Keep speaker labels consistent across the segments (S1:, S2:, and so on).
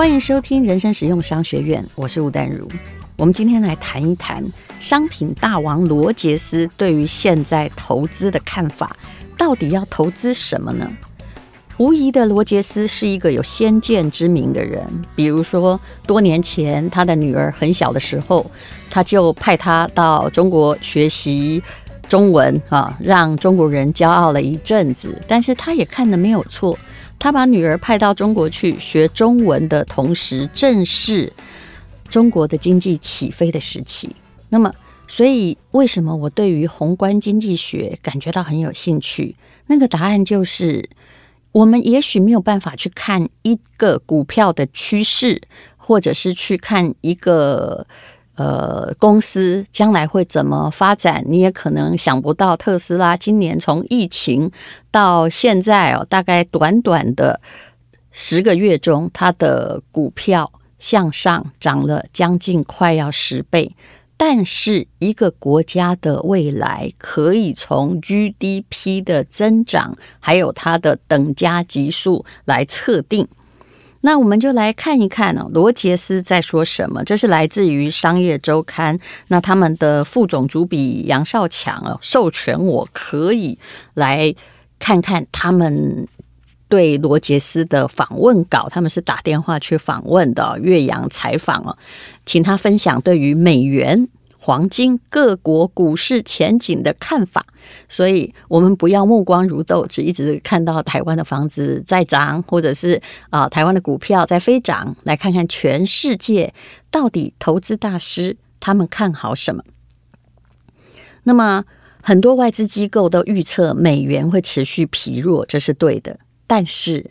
S1: 欢迎收听人生实用商学院，我是吴淡如。我们今天来谈一谈商品大王罗杰斯对于现在投资的看法，到底要投资什么呢？无疑的，罗杰斯是一个有先见之明的人。比如说，多年前他的女儿很小的时候，他就派她到中国学习中文啊，让中国人骄傲了一阵子。但是他也看得没有错。他把女儿派到中国去学中文的同时，正是中国的经济起飞的时期。那么，所以为什么我对于宏观经济学感觉到很有兴趣？那个答案就是，我们也许没有办法去看一个股票的趋势，或者是去看一个。呃，公司将来会怎么发展？你也可能想不到，特斯拉今年从疫情到现在哦，大概短短的十个月中，它的股票向上涨了将近快要十倍。但是，一个国家的未来可以从 GDP 的增长，还有它的等价级数来测定。那我们就来看一看呢，罗杰斯在说什么？这是来自于《商业周刊》，那他们的副总主笔杨少强啊，授权我可以来看看他们对罗杰斯的访问稿，他们是打电话去访问的，越洋采访哦，请他分享对于美元。黄金各国股市前景的看法，所以我们不要目光如豆，只一直看到台湾的房子在涨，或者是啊台湾的股票在飞涨，来看看全世界到底投资大师他们看好什么。那么很多外资机构都预测美元会持续疲弱，这是对的。但是，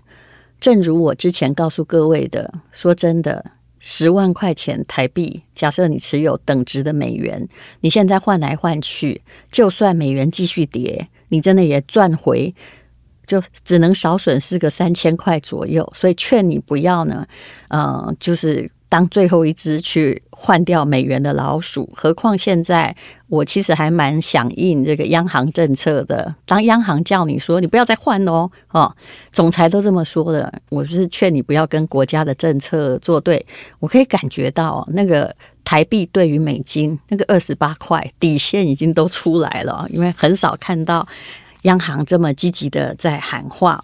S1: 正如我之前告诉各位的，说真的。十万块钱台币，假设你持有等值的美元，你现在换来换去，就算美元继续跌，你真的也赚回，就只能少损失个三千块左右。所以劝你不要呢，呃，就是。当最后一只去换掉美元的老鼠，何况现在我其实还蛮响应这个央行政策的。当央行叫你说你不要再换哦，哦，总裁都这么说的，我就是劝你不要跟国家的政策作对。我可以感觉到那个台币对于美金那个二十八块底线已经都出来了，因为很少看到央行这么积极的在喊话。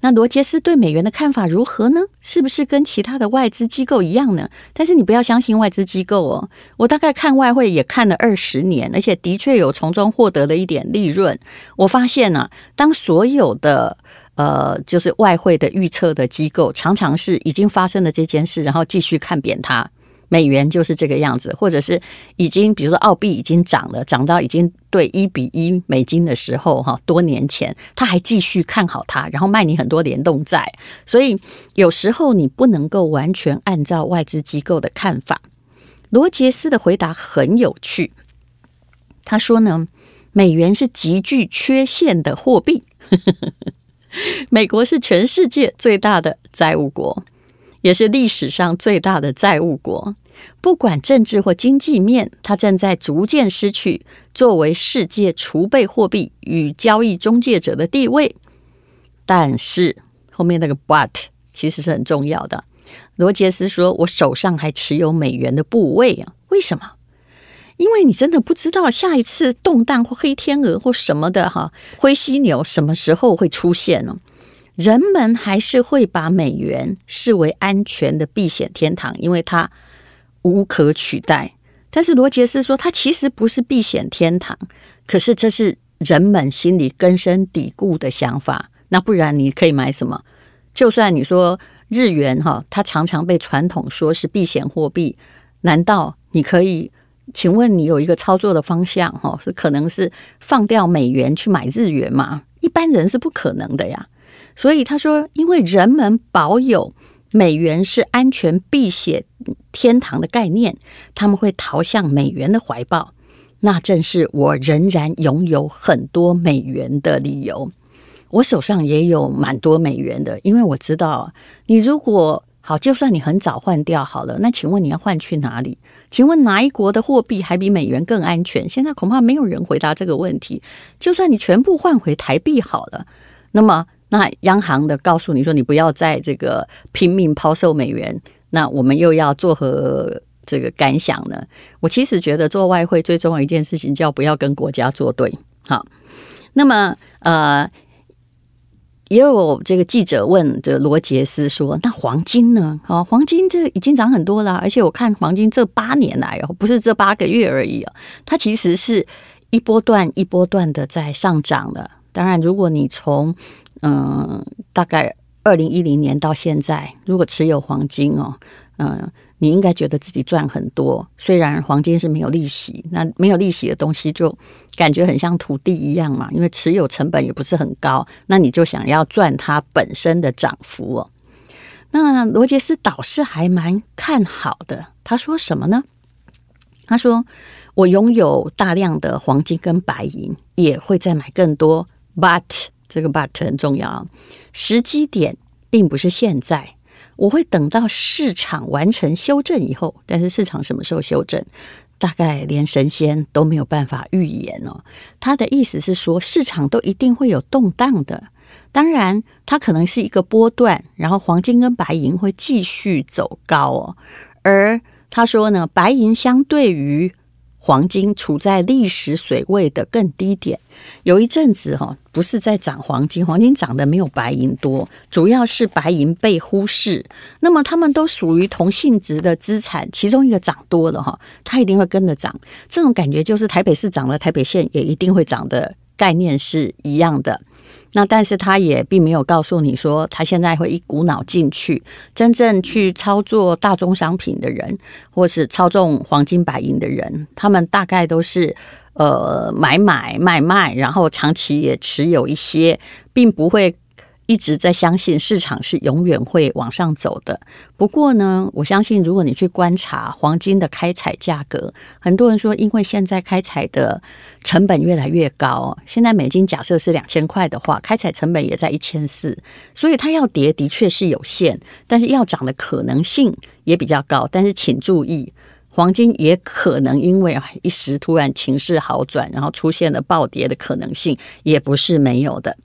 S1: 那罗杰斯对美元的看法如何呢？是不是跟其他的外资机构一样呢？但是你不要相信外资机构哦，我大概看外汇也看了二十年，而且的确有从中获得了一点利润。我发现呢、啊，当所有的呃，就是外汇的预测的机构，常常是已经发生了这件事，然后继续看扁它。美元就是这个样子，或者是已经，比如说澳币已经涨了，涨到已经对一比一美金的时候，哈，多年前他还继续看好它，然后卖你很多联动债，所以有时候你不能够完全按照外资机构的看法。罗杰斯的回答很有趣，他说呢，美元是极具缺陷的货币，美国是全世界最大的债务国。也是历史上最大的债务国，不管政治或经济面，它正在逐渐失去作为世界储备货币与交易中介者的地位。但是后面那个 but 其实是很重要的。罗杰斯说：“我手上还持有美元的部位啊，为什么？因为你真的不知道下一次动荡或黑天鹅或什么的哈，灰犀牛什么时候会出现呢？”人们还是会把美元视为安全的避险天堂，因为它无可取代。但是罗杰斯说，它其实不是避险天堂，可是这是人们心里根深蒂固的想法。那不然你可以买什么？就算你说日元哈，它常常被传统说是避险货币，难道你可以？请问你有一个操作的方向哈，是可能是放掉美元去买日元吗？一般人是不可能的呀。所以他说，因为人们保有美元是安全避险天堂的概念，他们会逃向美元的怀抱。那正是我仍然拥有很多美元的理由。我手上也有蛮多美元的，因为我知道，你如果好，就算你很早换掉好了，那请问你要换去哪里？请问哪一国的货币还比美元更安全？现在恐怕没有人回答这个问题。就算你全部换回台币好了，那么。那央行的告诉你说，你不要再这个拼命抛售美元，那我们又要作何这个感想呢？我其实觉得做外汇最重要一件事情叫不要跟国家作对。好，那么呃，也有这个记者问的罗杰斯说：“那黄金呢？哦，黄金这已经涨很多了，而且我看黄金这八年来哦，不是这八个月而已哦，它其实是一波段一波段的在上涨的。当然，如果你从嗯、大概二零一零年到现在，如果持有黄金哦，嗯、”你应该觉得自己赚很多，虽然黄金是没有利息，那没有利息的东西就感觉很像土地一样嘛，因为持有成本也不是很高，那你就想要赚它本身的涨幅哦。那罗杰斯倒是还蛮看好的，他说什么呢？他说：“我拥有大量的黄金跟白银，也会再买更多，but 这个 but 很重要啊，时机点并不是现在。”我会等到市场完成修正以后，但是市场什么时候修正，大概连神仙都没有办法预言哦。他的意思是说，市场都一定会有动荡的，当然它可能是一个波段，然后黄金跟白银会继续走高哦。而他说呢，白银相对于黄金处在历史水位的更低点，有一阵子哈，不是在涨黄金，黄金涨的没有白银多，主要是白银被忽视。那么它们都属于同性质的资产，其中一个涨多了哈，它一定会跟着涨。这种感觉就是台北市涨了，台北县也一定会涨的概念是一样的。那但是他也并没有告诉你说，他现在会一股脑进去，真正去操作大宗商品的人，或是操纵黄金白银的人，他们大概都是呃买买卖卖，然后长期也持有一些，并不会。一直在相信市场是永远会往上走的。不过呢，我相信如果你去观察黄金的开采价格，很多人说，因为现在开采的成本越来越高，现在美金假设是两千块的话，开采成本也在一千四，所以它要跌的确是有限，但是要涨的可能性也比较高。但是请注意，黄金也可能因为一时突然情势好转，然后出现了暴跌的可能性，也不是没有的。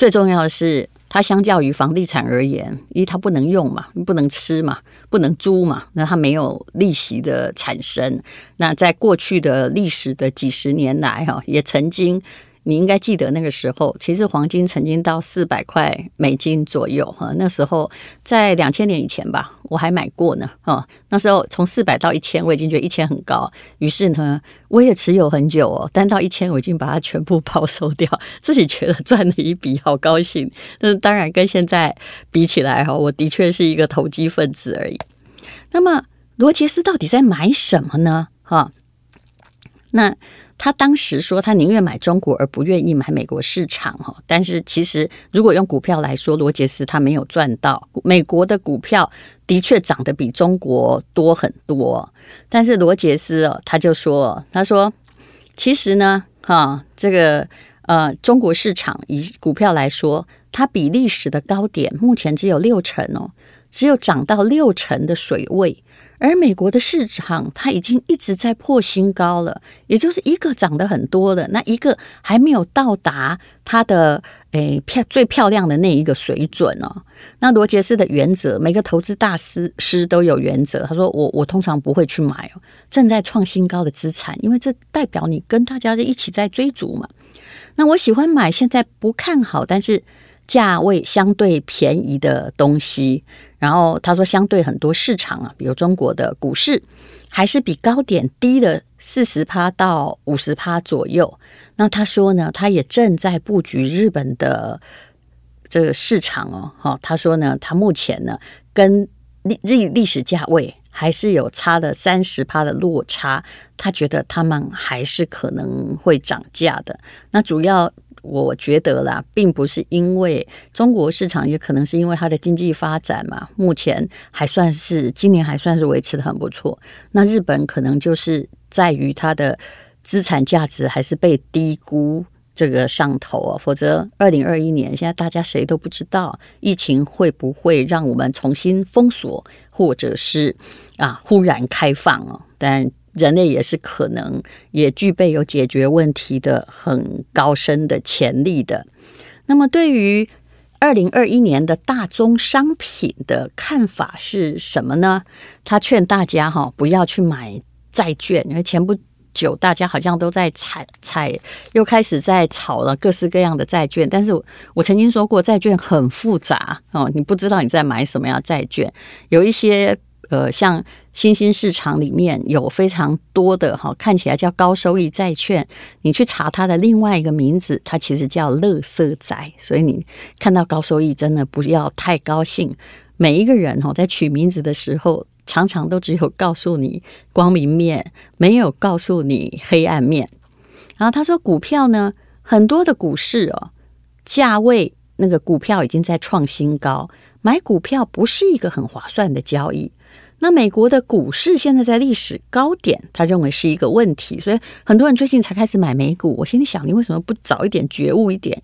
S1: 最重要的是，它相较于房地产而言，因为它不能用嘛，不能吃嘛，不能租嘛，那它没有利息的产生。那在过去的历史的几十年来，哈，也曾经。你应该记得那个时候，其实黄金曾经到四百块美金左右哈。那时候在两千年以前吧，我还买过呢。哦，那时候从四百到一千，我已经觉得一千很高，于是呢，我也持有很久哦。但到一千，我已经把它全部抛售掉，自己觉得赚了一笔，好高兴。那当然跟现在比起来哈，我的确是一个投机分子而已。那么罗杰斯到底在买什么呢？哈，那。他当时说，他宁愿买中国而不愿意买美国市场哈。但是其实，如果用股票来说，罗杰斯他没有赚到。美国的股票的确涨得比中国多很多。但是罗杰斯哦，他就说，他说，其实呢，哈，这个呃，中国市场以股票来说，它比历史的高点目前只有六成哦，只有涨到六成的水位。而美国的市场，它已经一直在破新高了，也就是一个涨得很多的，那一个还没有到达它的诶漂最漂亮的那一个水准哦。那罗杰斯的原则，每个投资大师师都有原则。他说我：“我通常不会去买哦，正在创新高的资产，因为这代表你跟大家一起在追逐嘛。那我喜欢买现在不看好，但是价位相对便宜的东西。”然后他说，相对很多市场啊，比如中国的股市，还是比高点低了四十趴到五十趴左右。那他说呢，他也正在布局日本的这个市场哦。哈，他说呢，他目前呢跟历历历史价位还是有差了三十趴的落差。他觉得他们还是可能会涨价的。那主要。我觉得啦，并不是因为中国市场，也可能是因为它的经济发展嘛，目前还算是今年还算是维持得很不错。那日本可能就是在于它的资产价值还是被低估这个上头啊，否则二零二一年现在大家谁都不知道疫情会不会让我们重新封锁，或者是啊忽然开放哦，但。人类也是可能也具备有解决问题的很高深的潜力的。那么，对于二零二一年的大宗商品的看法是什么呢？他劝大家哈不要去买债券，因为前不久大家好像都在踩踩，又开始在炒了各式各样的债券。但是我曾经说过，债券很复杂哦，你不知道你在买什么样债券，有一些。呃，像新兴市场里面有非常多的哈，看起来叫高收益债券，你去查它的另外一个名字，它其实叫垃圾债。所以你看到高收益，真的不要太高兴。每一个人哈，在取名字的时候，常常都只有告诉你光明面，没有告诉你黑暗面。然后他说，股票呢，很多的股市哦，价位那个股票已经在创新高，买股票不是一个很划算的交易。那美国的股市现在在历史高点，他认为是一个问题，所以很多人最近才开始买美股。我心里想，你为什么不早一点觉悟一点？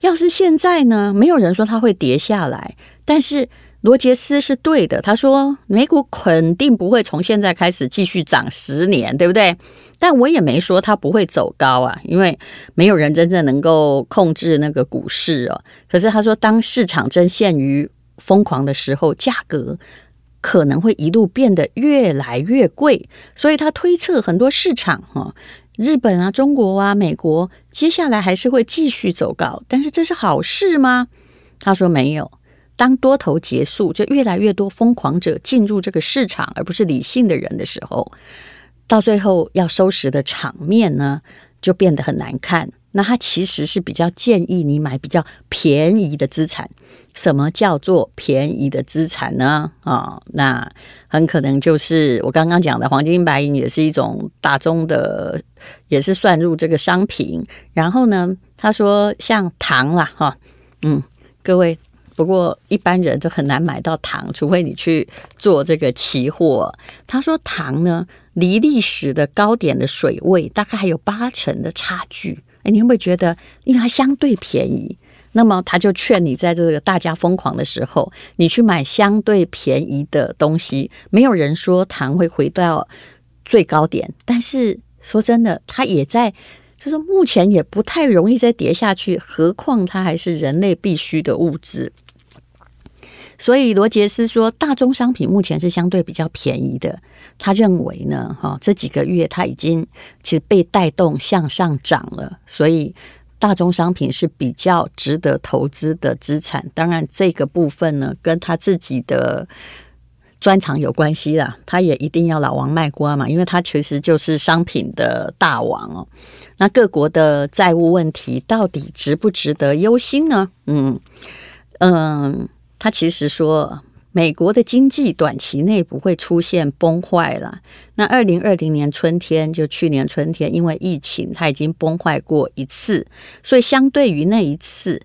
S1: 要是现在呢？没有人说它会跌下来，但是罗杰斯是对的，他说美股肯定不会从现在开始继续涨十年，对不对？但我也没说它不会走高啊，因为没有人真正能够控制那个股市哦。可是他说，当市场正陷于疯狂的时候，价格。可能会一路变得越来越贵，所以他推测很多市场哈，日本啊、中国啊、美国接下来还是会继续走高，但是这是好事吗？他说没有。当多头结束，就越来越多疯狂者进入这个市场，而不是理性的人的时候，到最后要收拾的场面呢，就变得很难看。那他其实是比较建议你买比较便宜的资产。什么叫做便宜的资产呢？啊、哦，那很可能就是我刚刚讲的黄金、白银，也是一种大宗的，也是算入这个商品。然后呢，他说像糖啦，哈、嗯，各位，不过一般人就很难买到糖，除非你去做这个期货。他说糖呢，离历史的高点的水位大概还有八成的差距。哎，你会不会觉得，因为它相对便宜？那么他就劝你，在这个大家疯狂的时候，你去买相对便宜的东西。没有人说糖会回到最高点，但是说真的，它也在，就是目前也不太容易再跌下去。何况它还是人类必需的物质。所以罗杰斯说，大宗商品目前是相对比较便宜的。他认为呢，哈，这几个月它已经其实被带动向上涨了，所以。大宗商品是比较值得投资的资产，当然这个部分呢，跟他自己的专长有关系啦。他也一定要老王卖瓜嘛，因为他其实就是商品的大王哦。那各国的债务问题到底值不值得忧心呢？嗯嗯，他其实说。美国的经济短期内不会出现崩坏了。那二零二零年春天，就去年春天，因为疫情，它已经崩坏过一次，所以相对于那一次。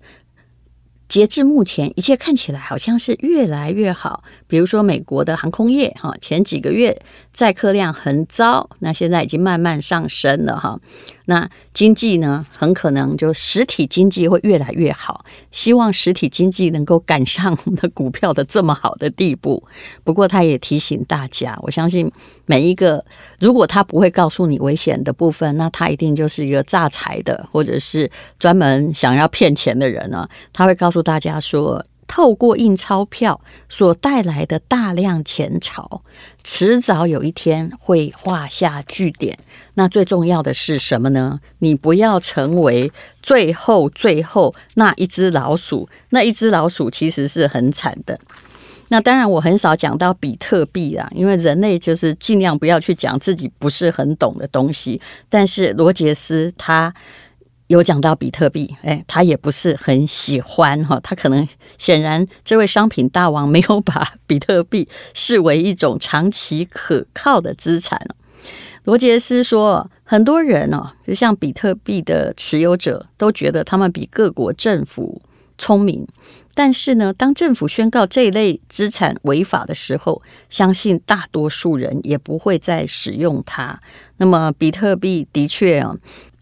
S1: 截至目前，一切看起来好像是越来越好。比如说，美国的航空业，哈，前几个月载客量很糟，那现在已经慢慢上升了，哈。那经济呢，很可能就实体经济会越来越好。希望实体经济能够赶上我们的股票的这么好的地步。不过，他也提醒大家，我相信每一个，如果他不会告诉你危险的部分，那他一定就是一个诈财的，或者是专门想要骗钱的人呢。他会告诉大家说，透过印钞票所带来的大量钱潮，迟早有一天会画下句点。那最重要的是什么呢？你不要成为最后最后那一只老鼠。那一只老鼠其实是很惨的。那当然，我很少讲到比特币啦，因为人类就是尽量不要去讲自己不是很懂的东西。但是罗杰斯他。有讲到比特币，哎，他也不是很喜欢哈，他可能显然这位商品大王没有把比特币视为一种长期可靠的资产。罗杰斯说，很多人哦，就像比特币的持有者，都觉得他们比各国政府聪明，但是呢，当政府宣告这一类资产违法的时候，相信大多数人也不会再使用它。那么，比特币的确啊。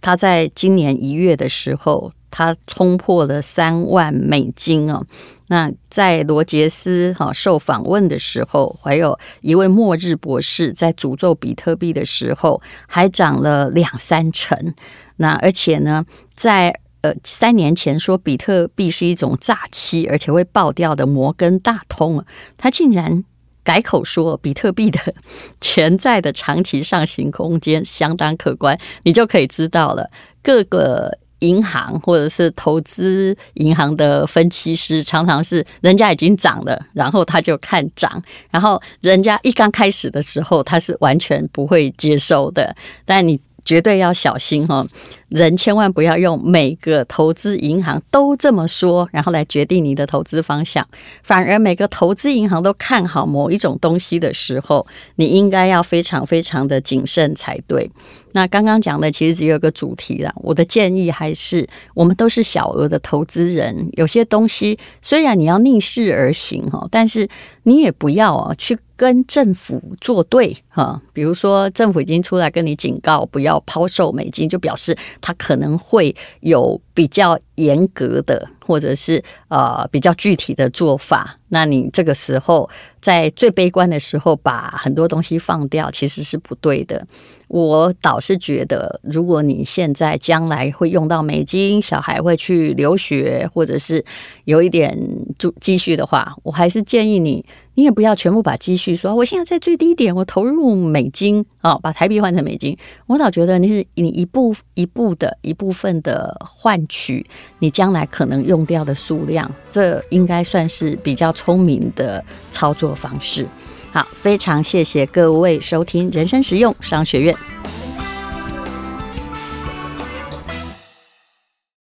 S1: 它在今年一月的时候，它冲破了三万美金啊。那在罗杰斯哈受访问的时候，还有一位末日博士在诅咒比特币的时候，还涨了两三成。那而且呢，在呃三年前说比特币是一种诈欺，而且会爆掉的摩根大通，他竟然改口说比特币的 潜在的长期上行空间相当可观，你就可以知道了各个。银行或者是投资银行的分析师，常常是人家已经涨了，然后他就看涨，然后人家一刚开始的时候，他是完全不会接受的，但你绝对要小心哈。人千万不要用每个投资银行都这么说，然后来决定你的投资方向。反而每个投资银行都看好某一种东西的时候，你应该要非常非常的谨慎才对。那刚刚讲的其实只有个主题啦。我的建议还是，我们都是小额的投资人，有些东西虽然你要逆势而行哈，但是你也不要啊去跟政府作对哈。比如说政府已经出来跟你警告，不要抛售美金，就表示。他可能会有比较严格的，或者是呃比较具体的做法。那你这个时候在最悲观的时候把很多东西放掉，其实是不对的。我倒是觉得，如果你现在将来会用到美金，小孩会去留学，或者是有一点就积蓄的话，我还是建议你，你也不要全部把积蓄说，我现在在最低点，我投入美金哦，把台币换成美金。我倒觉得你是你一步一步的一部分的换取你将来可能用掉的数量，这应该算是比较聪明的操作方式。好，非常谢谢各位收听人生实用商学院。